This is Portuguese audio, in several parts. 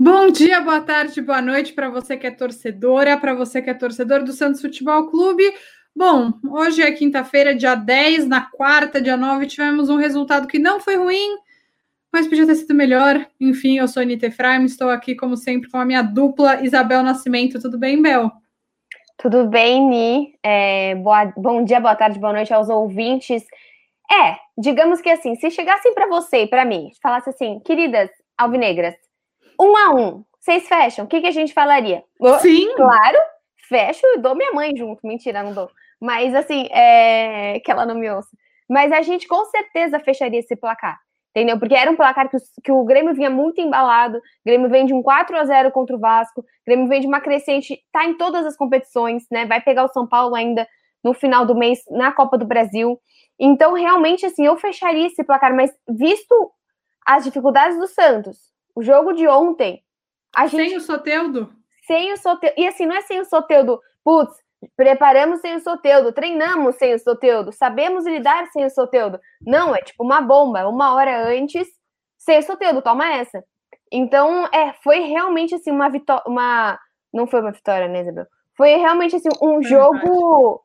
Bom dia, boa tarde, boa noite para você que é torcedora, para você que é torcedor do Santos Futebol Clube. Bom, hoje é quinta-feira, dia 10, na quarta, dia 9, tivemos um resultado que não foi ruim, mas podia ter sido melhor. Enfim, eu sou Anitta Efraim, estou aqui, como sempre, com a minha dupla Isabel Nascimento. Tudo bem, Bel? Tudo bem, Ni. É, boa, bom dia, boa tarde, boa noite aos ouvintes. É, digamos que assim, se chegassem para você e para mim, falasse assim, queridas alvinegras, um a um, vocês fecham, o que, que a gente falaria? Sim. Claro, fecho e dou minha mãe junto. Mentira, não dou. Mas assim, é... que ela não me ouça. Mas a gente com certeza fecharia esse placar. Entendeu? Porque era um placar que o, que o Grêmio vinha muito embalado. O Grêmio vem de um 4 a 0 contra o Vasco. O Grêmio vem de uma crescente, tá em todas as competições, né? Vai pegar o São Paulo ainda no final do mês na Copa do Brasil. Então, realmente, assim, eu fecharia esse placar, mas visto as dificuldades do Santos, o jogo de ontem. A gente... Sem o Soteudo? Sem o Soteudo. E assim, não é sem o Soteudo, putz, preparamos sem o Soteudo, treinamos sem o Soteudo, sabemos lidar sem o Soteudo. Não, é tipo uma bomba, uma hora antes, sem o Soteudo, toma essa. Então, é, foi realmente assim uma vitória, uma não foi uma vitória, né, Isabel? Foi realmente assim um jogo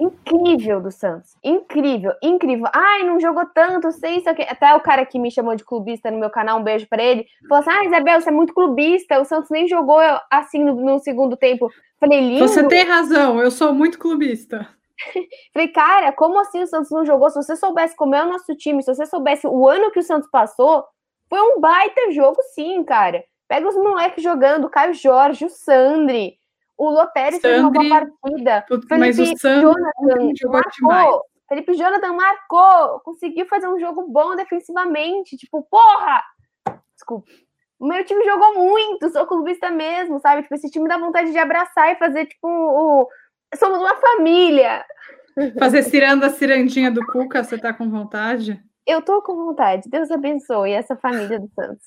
incrível do Santos. Incrível, incrível. Ai, não jogou tanto, sei isso aqui. Até o cara que me chamou de clubista no meu canal, um beijo para ele, falou assim: Ah, Isabel, você é muito clubista. O Santos nem jogou assim no, no segundo tempo. Falei, lindo. Você tem razão, eu sou muito clubista. Falei, cara, como assim o Santos não jogou? Se você soubesse como é o nosso time, se você soubesse o ano que o Santos passou, foi um baita jogo, sim, cara. Pega os moleques jogando, o Caio Jorge, o Sandri, o Lopérez fez uma boa partida. Felipe mas o Jonathan marcou. Felipe Jonathan marcou. Conseguiu fazer um jogo bom defensivamente. Tipo, porra! Desculpa. O meu time jogou muito, sou clubista mesmo, sabe? Tipo, esse time dá vontade de abraçar e fazer, tipo, o... somos uma família. Fazer ciranda cirandinha do Cuca, você tá com vontade? Eu tô com vontade. Deus abençoe essa família do Santos.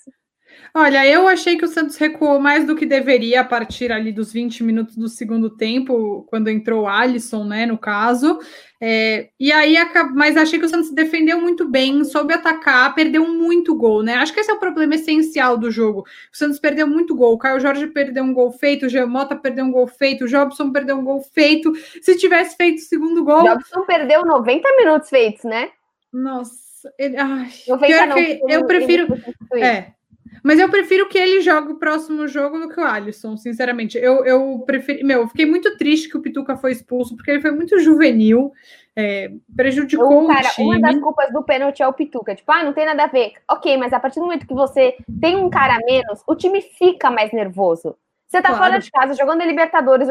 Olha, eu achei que o Santos recuou mais do que deveria a partir ali dos 20 minutos do segundo tempo, quando entrou o Alisson, né, no caso. É, e aí, mas achei que o Santos defendeu muito bem, soube atacar, perdeu muito gol, né? Acho que esse é o problema essencial do jogo. O Santos perdeu muito gol. O Caio Jorge perdeu um gol feito, o Geomota perdeu um gol feito, o Jobson perdeu um gol feito. Se tivesse feito o segundo gol. O Jobson perdeu 90 minutos feitos, né? Nossa, ele. Ai, 90 não, eu, eu prefiro. É. Mas eu prefiro que ele jogue o próximo jogo do que o Alisson, sinceramente. Eu, eu preferi. Meu, eu fiquei muito triste que o Pituca foi expulso, porque ele foi muito juvenil, é, prejudicou cara, o time. Uma das culpas do pênalti é o Pituca. Tipo, ah, não tem nada a ver. Ok, mas a partir do momento que você tem um cara a menos, o time fica mais nervoso. Você tá claro. fora de casa, jogando em Libertadores.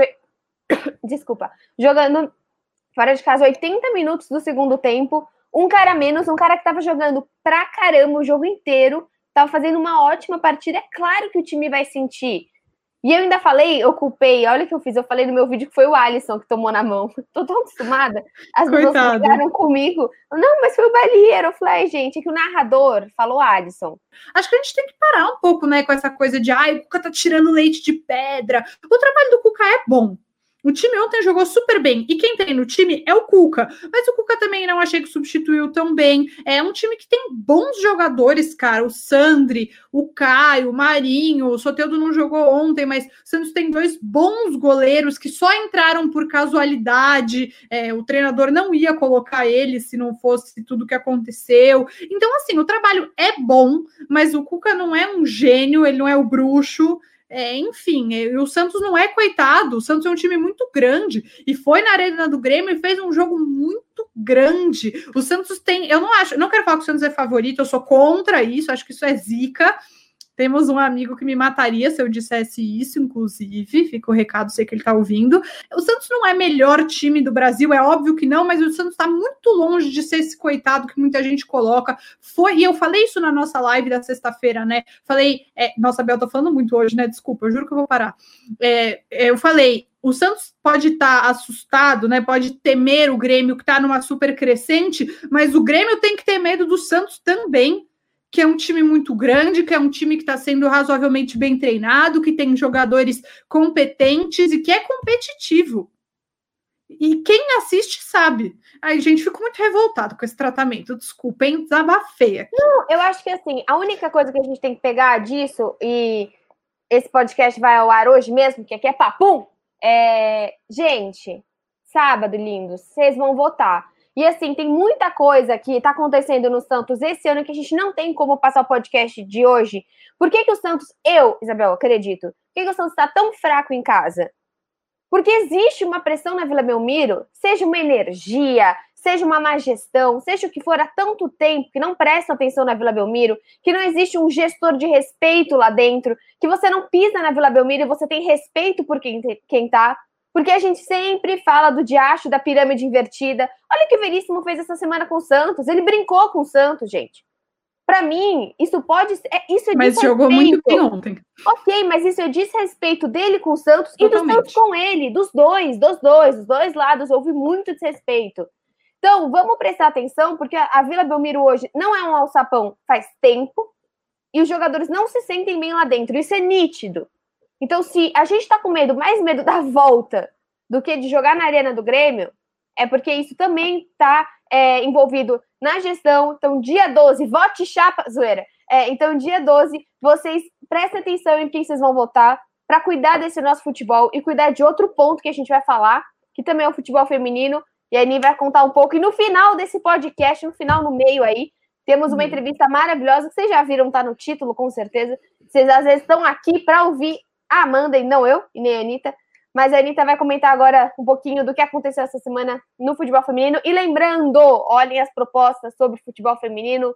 Desculpa. Jogando fora de casa 80 minutos do segundo tempo. Um cara a menos, um cara que tava jogando pra caramba o jogo inteiro estava fazendo uma ótima partida. É claro que o time vai sentir. E eu ainda falei, eu culpei, olha o que eu fiz, eu falei no meu vídeo que foi o Alisson que tomou na mão. Tô tão acostumada. As pessoas ficaram comigo. Não, mas foi o Balieiro. Eu falei, gente, é que o narrador falou Alisson. Acho que a gente tem que parar um pouco, né, com essa coisa de ai, o Cuca tá tirando leite de pedra. O trabalho do Cuca é bom. O time ontem jogou super bem. E quem tem no time é o Cuca. Mas o Cuca também não achei que substituiu tão bem. É um time que tem bons jogadores, cara. O Sandri, o Caio, o Marinho. O Soteudo não jogou ontem, mas o Santos tem dois bons goleiros que só entraram por casualidade. É, o treinador não ia colocar eles se não fosse tudo que aconteceu. Então, assim, o trabalho é bom, mas o Cuca não é um gênio, ele não é o bruxo. É, enfim, é, o Santos não é coitado, o Santos é um time muito grande e foi na arena do Grêmio e fez um jogo muito grande. O Santos tem, eu não acho, não quero falar que o Santos é favorito, eu sou contra isso, acho que isso é zica. Temos um amigo que me mataria se eu dissesse isso, inclusive. Fica o recado, sei que ele está ouvindo. O Santos não é melhor time do Brasil, é óbvio que não, mas o Santos está muito longe de ser esse coitado que muita gente coloca. Foi, e eu falei isso na nossa live da sexta-feira, né? Falei, é, nossa, Bel, tô falando muito hoje, né? Desculpa, eu juro que eu vou parar. É, é eu falei, o Santos pode estar tá assustado, né? Pode temer o Grêmio que está numa super crescente, mas o Grêmio tem que ter medo do Santos também que é um time muito grande, que é um time que está sendo razoavelmente bem treinado, que tem jogadores competentes e que é competitivo. E quem assiste sabe. Ai, gente, fico muito revoltado com esse tratamento. Desculpem, desabafei aqui. Não, eu acho que assim, a única coisa que a gente tem que pegar disso, e esse podcast vai ao ar hoje mesmo, que aqui é papum, é. Gente, sábado, lindos, vocês vão votar. E assim, tem muita coisa que está acontecendo no Santos esse ano que a gente não tem como passar o podcast de hoje. Por que, que o Santos, eu, Isabel, acredito, por que, que o Santos está tão fraco em casa? Porque existe uma pressão na Vila Belmiro, seja uma energia, seja uma má gestão, seja o que for há tanto tempo que não prestam atenção na Vila Belmiro, que não existe um gestor de respeito lá dentro, que você não pisa na Vila Belmiro e você tem respeito por quem, quem tá. Porque a gente sempre fala do diacho da pirâmide invertida. Olha o que o Veríssimo fez essa semana com o Santos. Ele brincou com o Santos, gente. Para mim, isso pode ser. É, isso é mas jogou muito bem ontem. Ok, mas isso é desrespeito dele com o Santos Totalmente. e do Santos com ele, dos dois, dos dois, dos dois lados. Houve muito desrespeito. Então, vamos prestar atenção, porque a Vila Belmiro hoje não é um alçapão faz tempo e os jogadores não se sentem bem lá dentro. Isso é nítido. Então, se a gente está com medo, mais medo da volta do que de jogar na arena do Grêmio, é porque isso também está é, envolvido na gestão. Então, dia 12, vote chapa, zoeira. É, então, dia 12, vocês prestem atenção em quem vocês vão votar para cuidar desse nosso futebol e cuidar de outro ponto que a gente vai falar, que também é o futebol feminino. E a Ani vai contar um pouco. E no final desse podcast, no final, no meio aí, temos uma uhum. entrevista maravilhosa que vocês já viram, tá no título, com certeza. Vocês às vezes estão aqui para ouvir a Amanda e não eu, e nem a Anitta. Mas a Anitta vai comentar agora um pouquinho do que aconteceu essa semana no futebol feminino. E lembrando, olhem as propostas sobre futebol feminino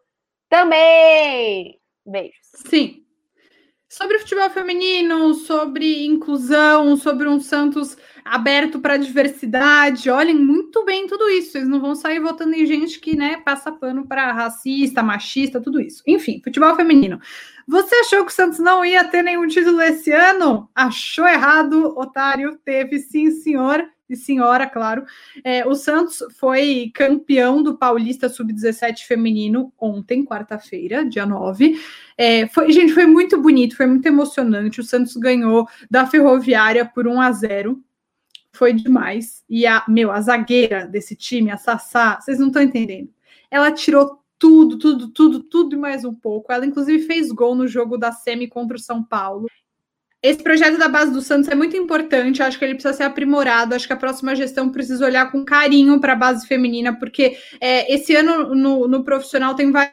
também. Beijos. Sim. Sobre futebol feminino, sobre inclusão, sobre um Santos aberto para diversidade. Olhem muito bem tudo isso. Vocês não vão sair votando em gente que, né, passa pano para racista, machista, tudo isso. Enfim, futebol feminino. Você achou que o Santos não ia ter nenhum título esse ano? Achou errado, otário. Teve, sim, senhor e senhora, claro. É, o Santos foi campeão do Paulista Sub-17 feminino ontem, quarta-feira, dia 9. É, foi, gente, foi muito bonito, foi muito emocionante. O Santos ganhou da Ferroviária por 1 a 0 foi demais. E a, meu, a zagueira desse time, a Sassá, vocês não estão entendendo. Ela tirou tudo, tudo, tudo, tudo e mais um pouco. Ela, inclusive, fez gol no jogo da Semi contra o São Paulo. Esse projeto da base do Santos é muito importante, acho que ele precisa ser aprimorado. Acho que a próxima gestão precisa olhar com carinho para a base feminina, porque é, esse ano no, no profissional tem várias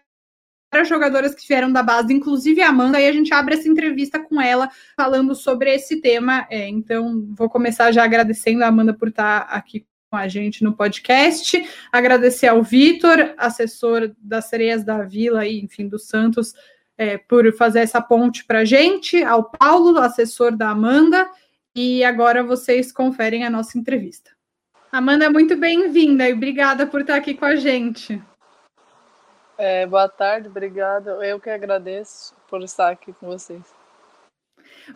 jogadoras que vieram da base, inclusive a Amanda, e a gente abre essa entrevista com ela falando sobre esse tema. É, então, vou começar já agradecendo a Amanda por estar aqui com a gente no podcast. Agradecer ao Vitor, assessor das Sereias da Vila e, enfim, do Santos, é, por fazer essa ponte para a gente, ao Paulo, assessor da Amanda, e agora vocês conferem a nossa entrevista. Amanda, muito bem-vinda e obrigada por estar aqui com a gente. É, boa tarde, obrigada. Eu que agradeço por estar aqui com vocês.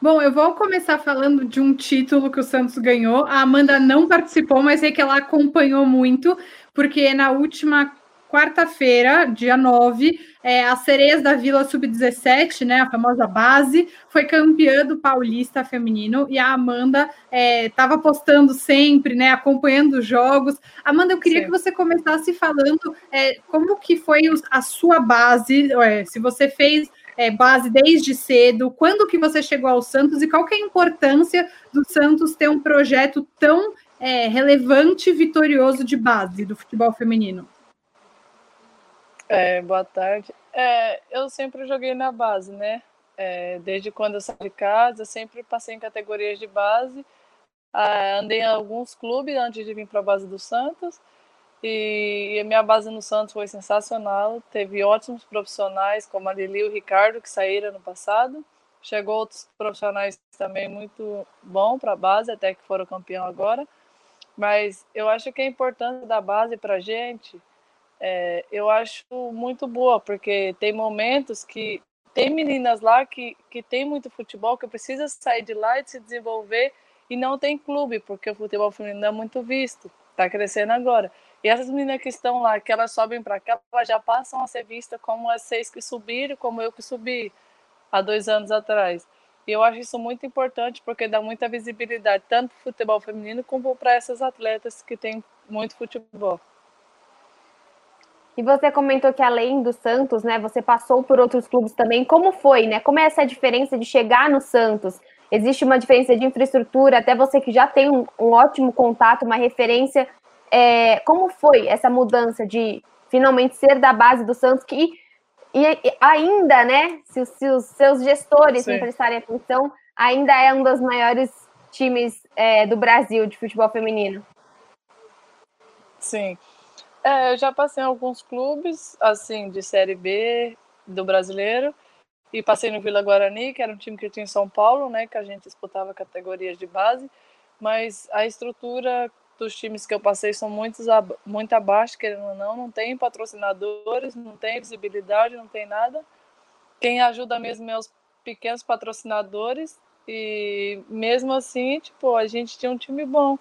Bom, eu vou começar falando de um título que o Santos ganhou. A Amanda não participou, mas sei que ela acompanhou muito, porque na última quarta-feira, dia 9, é, a Sereias da Vila Sub-17, né, a famosa base, foi campeã do Paulista Feminino e a Amanda estava é, postando sempre, né, acompanhando os jogos. Amanda, eu queria Sim. que você começasse falando é, como que foi a sua base, é, se você fez é, base desde cedo, quando que você chegou ao Santos e qual que é a importância do Santos ter um projeto tão é, relevante e vitorioso de base do futebol feminino? É, boa tarde. É, eu sempre joguei na base, né? É, desde quando eu saí de casa, sempre passei em categorias de base. Ah, andei em alguns clubes antes de vir para a base do Santos. E a minha base no Santos foi sensacional. Teve ótimos profissionais, como a Lili e o Ricardo, que saíram no passado. Chegou outros profissionais também muito bom para a base, até que foram campeão agora. Mas eu acho que a importância da base para a gente é, eu acho muito boa, porque tem momentos que tem meninas lá que, que tem muito futebol, que precisa sair de lá e se desenvolver e não tem clube, porque o futebol feminino é muito visto. Tá crescendo agora. E essas meninas que estão lá, que elas sobem para cá, elas já passam a ser vistas como as seis que subiram, como eu que subi há dois anos atrás. E eu acho isso muito importante porque dá muita visibilidade, tanto para o futebol feminino como para essas atletas que têm muito futebol. E você comentou que além do Santos, né, você passou por outros clubes também. Como foi, né? Como é essa diferença de chegar no Santos? Existe uma diferença de infraestrutura, até você que já tem um, um ótimo contato, uma referência. É, como foi essa mudança de finalmente ser da base do Santos, que e, e ainda, né, se, se, os seus gestores Sim. prestarem atenção, ainda é um dos maiores times é, do Brasil de futebol feminino. Sim. É, eu já passei em alguns clubes, assim, de Série B do brasileiro, e passei no Vila Guarani, que era um time que tinha em São Paulo, né, que a gente disputava categorias de base, mas a estrutura dos times que eu passei são muito, muito abaixo, querendo ou não, não tem patrocinadores, não tem visibilidade, não tem nada. Quem ajuda mesmo é os pequenos patrocinadores, e mesmo assim, tipo, a gente tinha um time bom.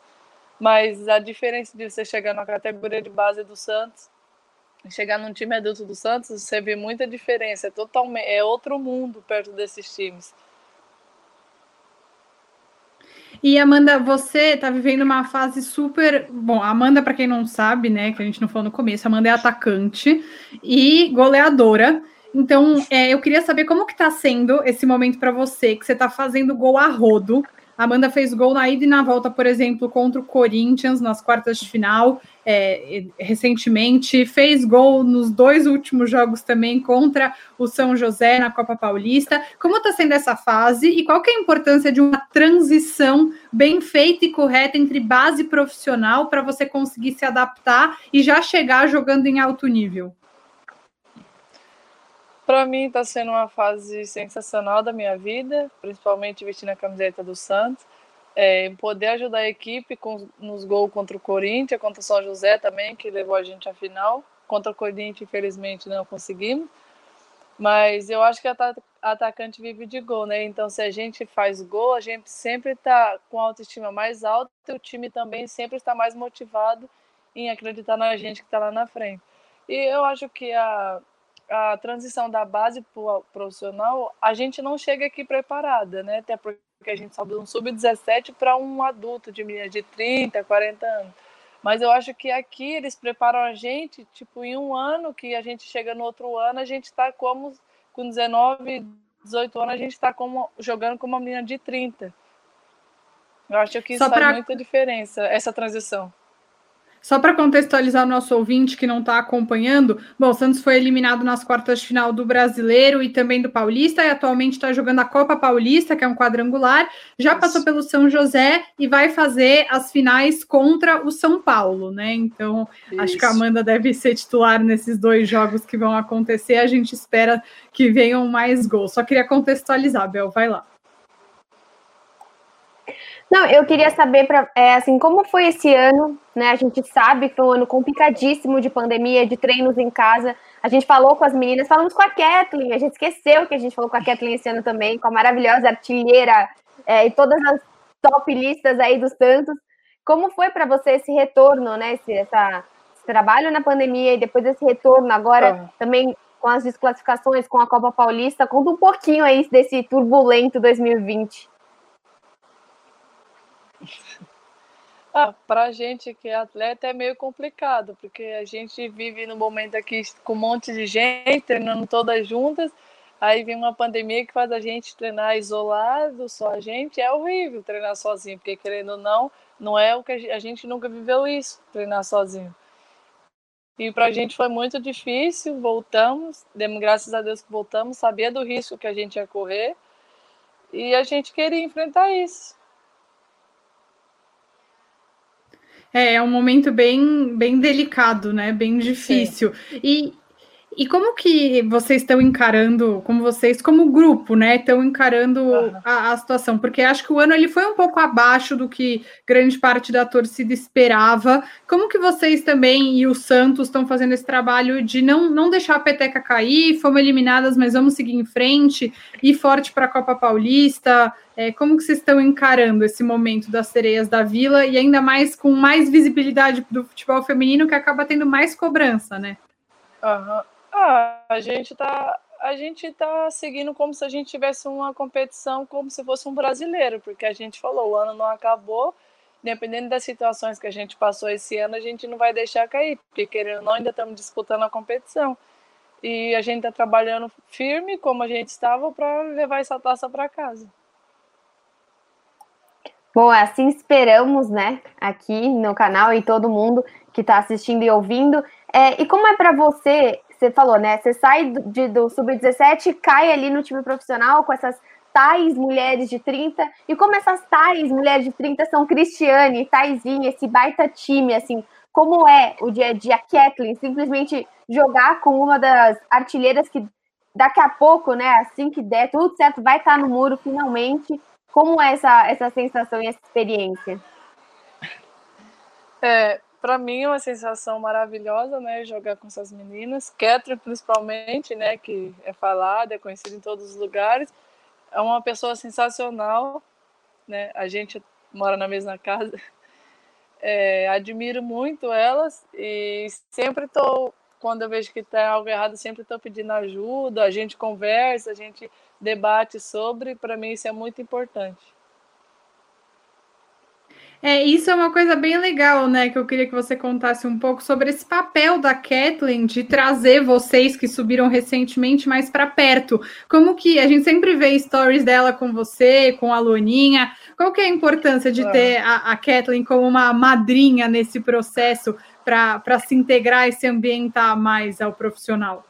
Mas a diferença de você chegar na categoria de base do Santos chegar num time adulto do Santos, você vê muita diferença. É, totalmente, é outro mundo perto desses times. E Amanda, você está vivendo uma fase super. Bom, Amanda, para quem não sabe, né, que a gente não falou no começo, Amanda é atacante e goleadora. Então, é, eu queria saber como que está sendo esse momento para você, que você está fazendo gol a rodo, Amanda fez gol na ida e na volta, por exemplo, contra o Corinthians nas quartas de final, é, recentemente. Fez gol nos dois últimos jogos também contra o São José na Copa Paulista. Como está sendo essa fase e qual que é a importância de uma transição bem feita e correta entre base profissional para você conseguir se adaptar e já chegar jogando em alto nível? Para mim está sendo uma fase sensacional da minha vida, principalmente vestindo a camiseta do Santos. É, poder ajudar a equipe com, nos gols contra o Corinthians, contra o São José também, que levou a gente à final. Contra o Corinthians, infelizmente, não conseguimos. Mas eu acho que a atacante vive de gol, né? Então, se a gente faz gol, a gente sempre está com a autoestima mais alta e o time também sempre está mais motivado em acreditar na gente que está lá na frente. E eu acho que a, a transição da base para o profissional, a gente não chega aqui preparada, né? Até porque a gente sobe de um sub-17 para um adulto de de 30, 40 anos. Mas eu acho que aqui eles preparam a gente, tipo, em um ano, que a gente chega no outro ano, a gente está como, com 19, 18 anos, a gente está como, jogando como uma menina de 30. Eu acho que isso Só faz pra... muita diferença, essa transição. Só para contextualizar o nosso ouvinte que não está acompanhando, bom, o Santos foi eliminado nas quartas de final do Brasileiro e também do Paulista, e atualmente está jogando a Copa Paulista, que é um quadrangular, já passou pelo São José e vai fazer as finais contra o São Paulo, né? Então, Isso. acho que a Amanda deve ser titular nesses dois jogos que vão acontecer. A gente espera que venham mais gols. Só queria contextualizar, Bel, vai lá. Não, eu queria saber para é, assim como foi esse ano, né? A gente sabe que foi um ano complicadíssimo de pandemia, de treinos em casa. A gente falou com as meninas, falamos com a Kathleen, a gente esqueceu que a gente falou com a Kathleen esse ano também, com a maravilhosa artilheira é, e todas as top listas aí dos Santos. Como foi para você esse retorno, né? Esse, essa, esse trabalho na pandemia e depois esse retorno agora também com as desclassificações, com a Copa Paulista. Conta um pouquinho aí desse turbulento 2020. Ah, pra gente que é atleta é meio complicado, porque a gente vive no momento aqui com um monte de gente, treinando todas juntas, aí vem uma pandemia que faz a gente treinar isolado, só a gente, é horrível treinar sozinho, porque querendo ou não, não é o que a gente, a gente nunca viveu isso, treinar sozinho. E para a gente foi muito difícil, voltamos, demos graças a Deus que voltamos, sabia do risco que a gente ia correr, e a gente queria enfrentar isso. É, é um momento bem, bem delicado, né? Bem difícil. E, E como que vocês estão encarando, como vocês, como grupo, né, estão encarando uhum. a, a, situação? Porque acho que o ano ele foi um pouco abaixo do que grande parte da torcida esperava. Como que vocês também e o Santos estão fazendo esse trabalho de não, não deixar a peteca cair? Fomos eliminadas, mas vamos seguir em frente, ir forte para a Copa Paulista. É, como que vocês estão encarando esse momento das sereias da Vila e ainda mais com mais visibilidade do futebol feminino que acaba tendo mais cobrança, né? Uhum. Ah, a gente tá a gente tá seguindo como se a gente tivesse uma competição como se fosse um brasileiro, porque a gente falou, o ano não acabou, dependendo das situações que a gente passou esse ano, a gente não vai deixar cair, porque querendo ou não, ainda estamos disputando a competição. E a gente está trabalhando firme, como a gente estava, para levar essa taça para casa. Bom, assim esperamos, né, aqui no canal e todo mundo que está assistindo e ouvindo. É, e como é para você você falou, né? Você sai do, do sub-17 e cai ali no time profissional com essas tais mulheres de 30. E como essas tais mulheres de 30 são Cristiane, Taizinha, esse baita time, assim, como é o dia a dia, Kathleen, simplesmente jogar com uma das artilheiras que daqui a pouco, né, assim que der, tudo certo, vai estar no muro finalmente. Como é essa, essa sensação e essa experiência? É, para mim é uma sensação maravilhosa, né, jogar com essas meninas. Catherine, principalmente, né, que é falada, é conhecida em todos os lugares. É uma pessoa sensacional, né, a gente mora na mesma casa. É, admiro muito elas e sempre estou, quando eu vejo que está algo errado, sempre estou pedindo ajuda, a gente conversa, a gente debate sobre, para mim isso é muito importante. É, isso é uma coisa bem legal, né? Que eu queria que você contasse um pouco sobre esse papel da Kathleen de trazer vocês que subiram recentemente mais para perto. Como que a gente sempre vê stories dela com você, com a Luaninha. Qual que é a importância de ter a, a Kathleen como uma madrinha nesse processo para se integrar e se ambientar mais ao profissional?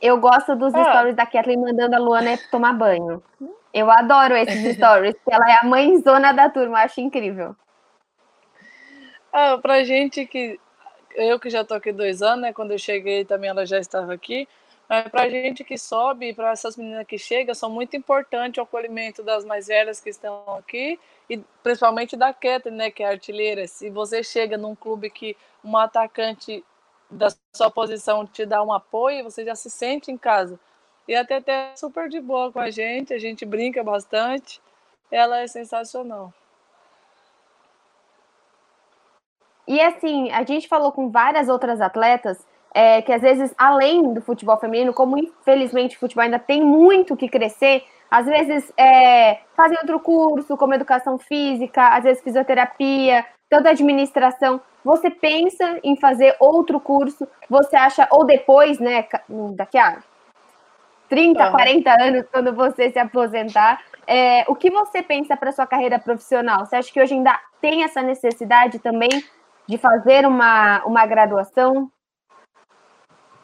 Eu gosto dos ah. stories da Kathleen mandando a Luana tomar banho. Eu adoro esses stories, porque ela é a mãezona da turma, acho incrível. Ah, pra gente que. Eu que já estou aqui dois anos, né? Quando eu cheguei também ela já estava aqui. Mas pra gente que sobe, para essas meninas que chegam, são muito importante o acolhimento das mais velhas que estão aqui e principalmente da Keta, né, que é artilheira. Se você chega num clube que um atacante da sua posição te dá um apoio, você já se sente em casa. E até até super de boa com a gente, a gente brinca bastante. Ela é sensacional. E assim, a gente falou com várias outras atletas é, que às vezes, além do futebol feminino, como infelizmente o futebol ainda tem muito que crescer, às vezes é, fazem outro curso, como educação física, às vezes fisioterapia, toda administração. Você pensa em fazer outro curso, você acha, ou depois, né, daqui a 30, uhum. 40 anos, quando você se aposentar, é, o que você pensa para sua carreira profissional? Você acha que hoje ainda tem essa necessidade também de fazer uma, uma graduação?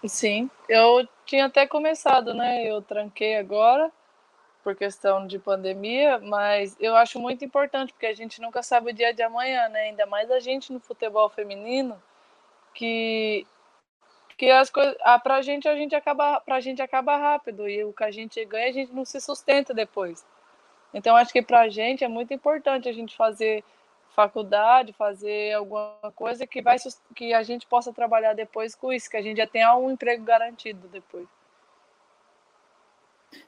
Sim, eu tinha até começado, né? Eu tranquei agora por questão de pandemia, mas eu acho muito importante porque a gente nunca sabe o dia de amanhã, né? Ainda mais a gente no futebol feminino, que que as coisas, ah, pra gente a gente acaba, pra gente acaba rápido e o que a gente ganha a gente não se sustenta depois. Então acho que pra gente é muito importante a gente fazer faculdade, fazer alguma coisa que vai que a gente possa trabalhar depois com isso, que a gente já tenha um emprego garantido depois.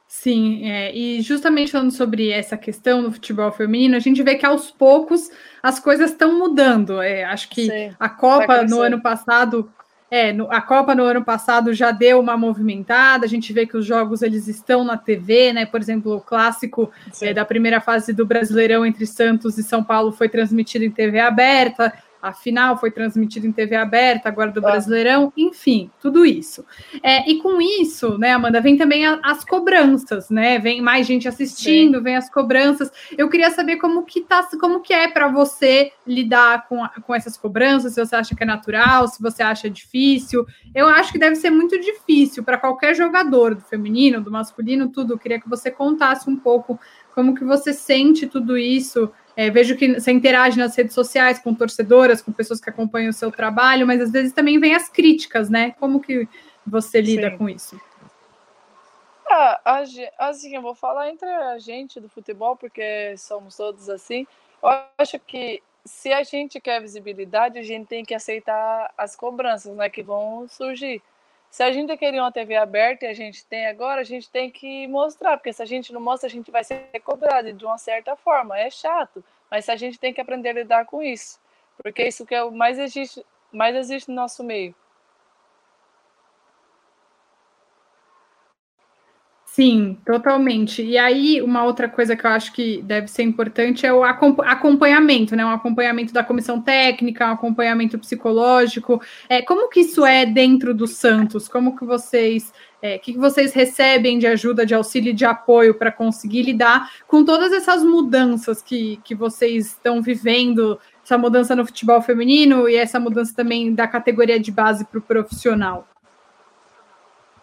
Sim, é, e justamente falando sobre essa questão do futebol feminino, a gente vê que aos poucos as coisas estão mudando. É, acho que Sim, a Copa no ano passado é, no, a Copa no ano passado já deu uma movimentada, a gente vê que os jogos eles estão na TV, né? Por exemplo, o clássico é, da primeira fase do Brasileirão entre Santos e São Paulo foi transmitido em TV aberta a final foi transmitida em TV aberta, agora do ah. Brasileirão, enfim, tudo isso. É, e com isso, né, Amanda, vem também a, as cobranças, né? Vem mais gente assistindo, Sim. vem as cobranças. Eu queria saber como que tá, como que é para você lidar com, com essas cobranças, se você acha que é natural, se você acha difícil. Eu acho que deve ser muito difícil para qualquer jogador, do feminino, do masculino, tudo. Eu queria que você contasse um pouco como que você sente tudo isso é, vejo que você interage nas redes sociais com torcedoras, com pessoas que acompanham o seu trabalho, mas às vezes também vem as críticas, né? Como que você lida Sim. com isso? Ah, assim, eu vou falar entre a gente do futebol, porque somos todos assim. Eu acho que se a gente quer visibilidade, a gente tem que aceitar as cobranças né, que vão surgir. Se a gente queria uma TV aberta e a gente tem agora, a gente tem que mostrar, porque se a gente não mostra, a gente vai ser cobrado de uma certa forma. É chato, mas a gente tem que aprender a lidar com isso, porque isso que é o mais existe, mais existe no nosso meio. Sim, totalmente. E aí, uma outra coisa que eu acho que deve ser importante é o acompanhamento, né? Um acompanhamento da comissão técnica, um acompanhamento psicológico. É, como que isso é dentro do Santos? Como que vocês, é, que, vocês recebem de ajuda, de auxílio, de apoio para conseguir lidar com todas essas mudanças que, que vocês estão vivendo, essa mudança no futebol feminino e essa mudança também da categoria de base para o profissional?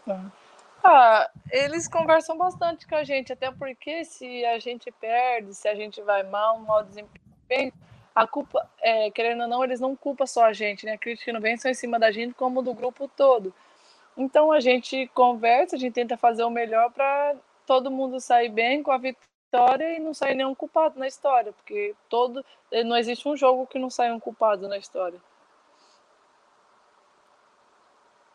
Tá. Ah, eles conversam bastante com a gente, até porque se a gente perde, se a gente vai mal, um mau desempenho, a culpa, é, querendo ou não, eles não culpam só a gente, né? A crítica não vem só em cima da gente, como do grupo todo. Então a gente conversa, a gente tenta fazer o melhor para todo mundo sair bem com a vitória e não sair nenhum culpado na história, porque todo não existe um jogo que não saia um culpado na história.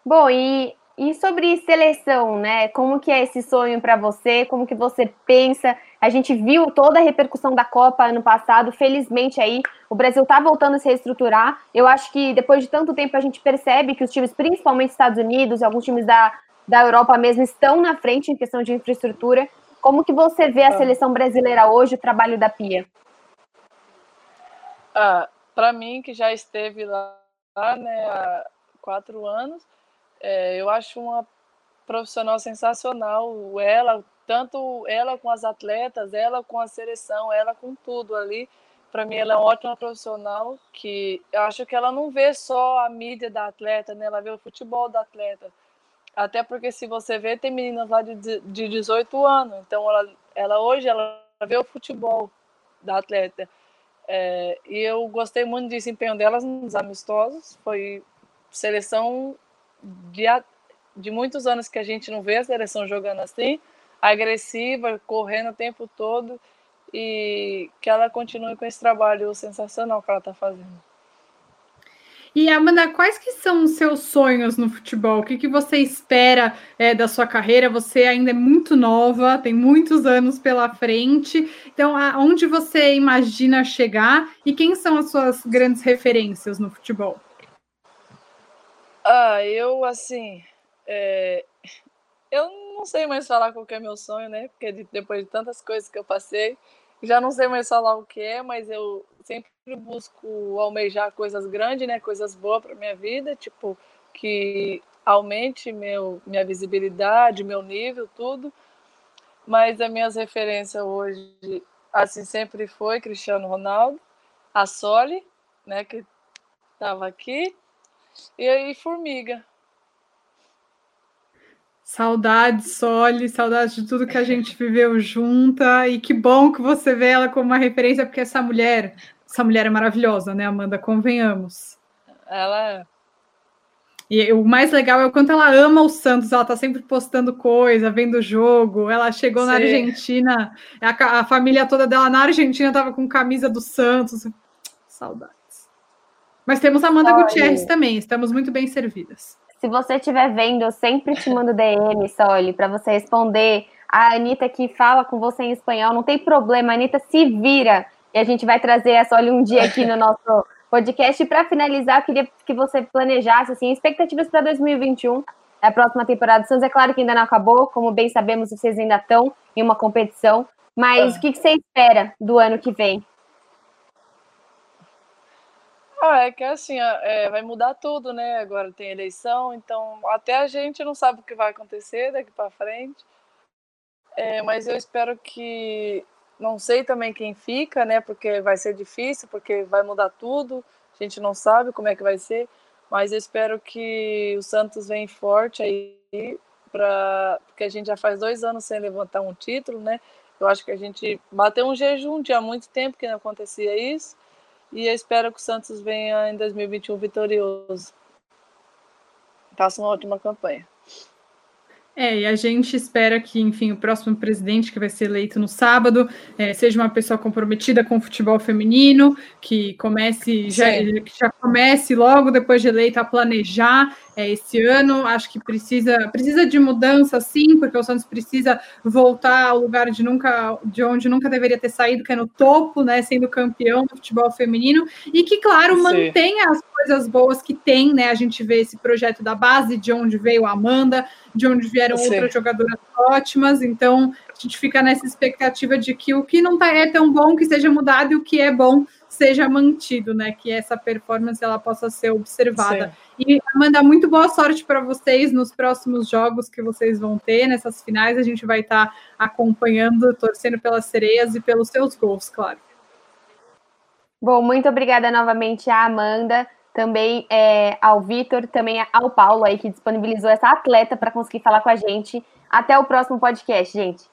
Bom, e e sobre seleção, né? Como que é esse sonho para você? Como que você pensa? A gente viu toda a repercussão da Copa ano passado. Felizmente aí o Brasil está voltando a se reestruturar. Eu acho que depois de tanto tempo a gente percebe que os times, principalmente Estados Unidos e alguns times da, da Europa mesmo, estão na frente em questão de infraestrutura. Como que você vê a ah. seleção brasileira hoje, o trabalho da Pia? Ah, para mim, que já esteve lá, né, há quatro anos, é, eu acho uma profissional sensacional. Ela, tanto ela com as atletas, ela com a seleção, ela com tudo ali. Para mim, ela é uma ótima profissional que eu acho que ela não vê só a mídia da atleta, né? Ela vê o futebol da atleta. Até porque se você vê, tem meninas lá de, de 18 anos. Então, ela, ela hoje ela vê o futebol da atleta. É, e eu gostei muito do desempenho delas nos amistosos. Foi seleção de, de muitos anos que a gente não vê a seleção jogando assim, agressiva, correndo o tempo todo, e que ela continue com esse trabalho sensacional que ela está fazendo. E Amanda, quais que são os seus sonhos no futebol? O que, que você espera é, da sua carreira? Você ainda é muito nova, tem muitos anos pela frente. Então, aonde você imagina chegar e quem são as suas grandes referências no futebol? Ah, eu, assim, é, eu não sei mais falar qual é meu sonho, né? Porque depois de tantas coisas que eu passei, já não sei mais falar o que é, mas eu sempre busco almejar coisas grandes, né? Coisas boas para minha vida, tipo, que aumente meu, minha visibilidade, meu nível, tudo. Mas as minhas referências hoje, assim, sempre foi Cristiano Ronaldo, a Soli, né? Que estava aqui, e aí, Formiga. Saudades, Soli, saudades de tudo que a gente viveu junta. E que bom que você vê ela como uma referência, porque essa mulher, essa mulher é maravilhosa, né, Amanda? Convenhamos. Ela é. E o mais legal é o quanto ela ama o Santos, ela tá sempre postando coisa, vendo o jogo. Ela chegou Sim. na Argentina, a, a, família toda dela na Argentina tava com camisa do Santos. Saudade. Mas temos Amanda Olha, Gutierrez também, estamos muito bem servidas. Se você estiver vendo, eu sempre te mando DM, Soli, para você responder. A Anitta que fala com você em espanhol, não tem problema, a Anitta se vira. E a gente vai trazer a Soli um dia aqui no nosso podcast. E para finalizar, eu queria que você planejasse assim, expectativas para 2021, a próxima temporada do Santos. É claro que ainda não acabou, como bem sabemos, vocês ainda estão em uma competição. Mas ah. o que, que você espera do ano que vem? Ah, é que assim, é, vai mudar tudo, né? Agora tem eleição, então até a gente não sabe o que vai acontecer daqui para frente. É, mas eu espero que. Não sei também quem fica, né? Porque vai ser difícil, porque vai mudar tudo. A gente não sabe como é que vai ser. Mas eu espero que o Santos venha forte aí, pra, porque a gente já faz dois anos sem levantar um título, né? Eu acho que a gente bateu um jejum, tinha muito tempo que não acontecia isso. E eu espero que o Santos venha em 2021 vitorioso. Faça uma ótima campanha. É, e a gente espera que, enfim, o próximo presidente que vai ser eleito no sábado é, seja uma pessoa comprometida com o futebol feminino, que comece já, que já comece logo depois de eleito a planejar é, esse ano. Acho que precisa precisa de mudança, sim, porque o Santos precisa voltar ao lugar de nunca de onde nunca deveria ter saído, que é no topo, né, sendo campeão do futebol feminino, e que, claro, sim. mantenha as coisas boas que tem, né? A gente vê esse projeto da base, de onde veio a Amanda, de onde vieram sim. outras jogadoras ótimas, então a gente fica nessa expectativa de que o que não tá, é tão bom que seja mudado e o que é bom seja mantido, né? Que essa performance ela possa ser observada. Sim. E Amanda, muito boa sorte para vocês nos próximos jogos que vocês vão ter nessas finais. A gente vai estar tá acompanhando, torcendo pelas sereias e pelos seus gols, claro. Bom, muito obrigada novamente à Amanda, também é, ao Vitor, também ao Paulo aí que disponibilizou essa atleta para conseguir falar com a gente. Até o próximo podcast, gente.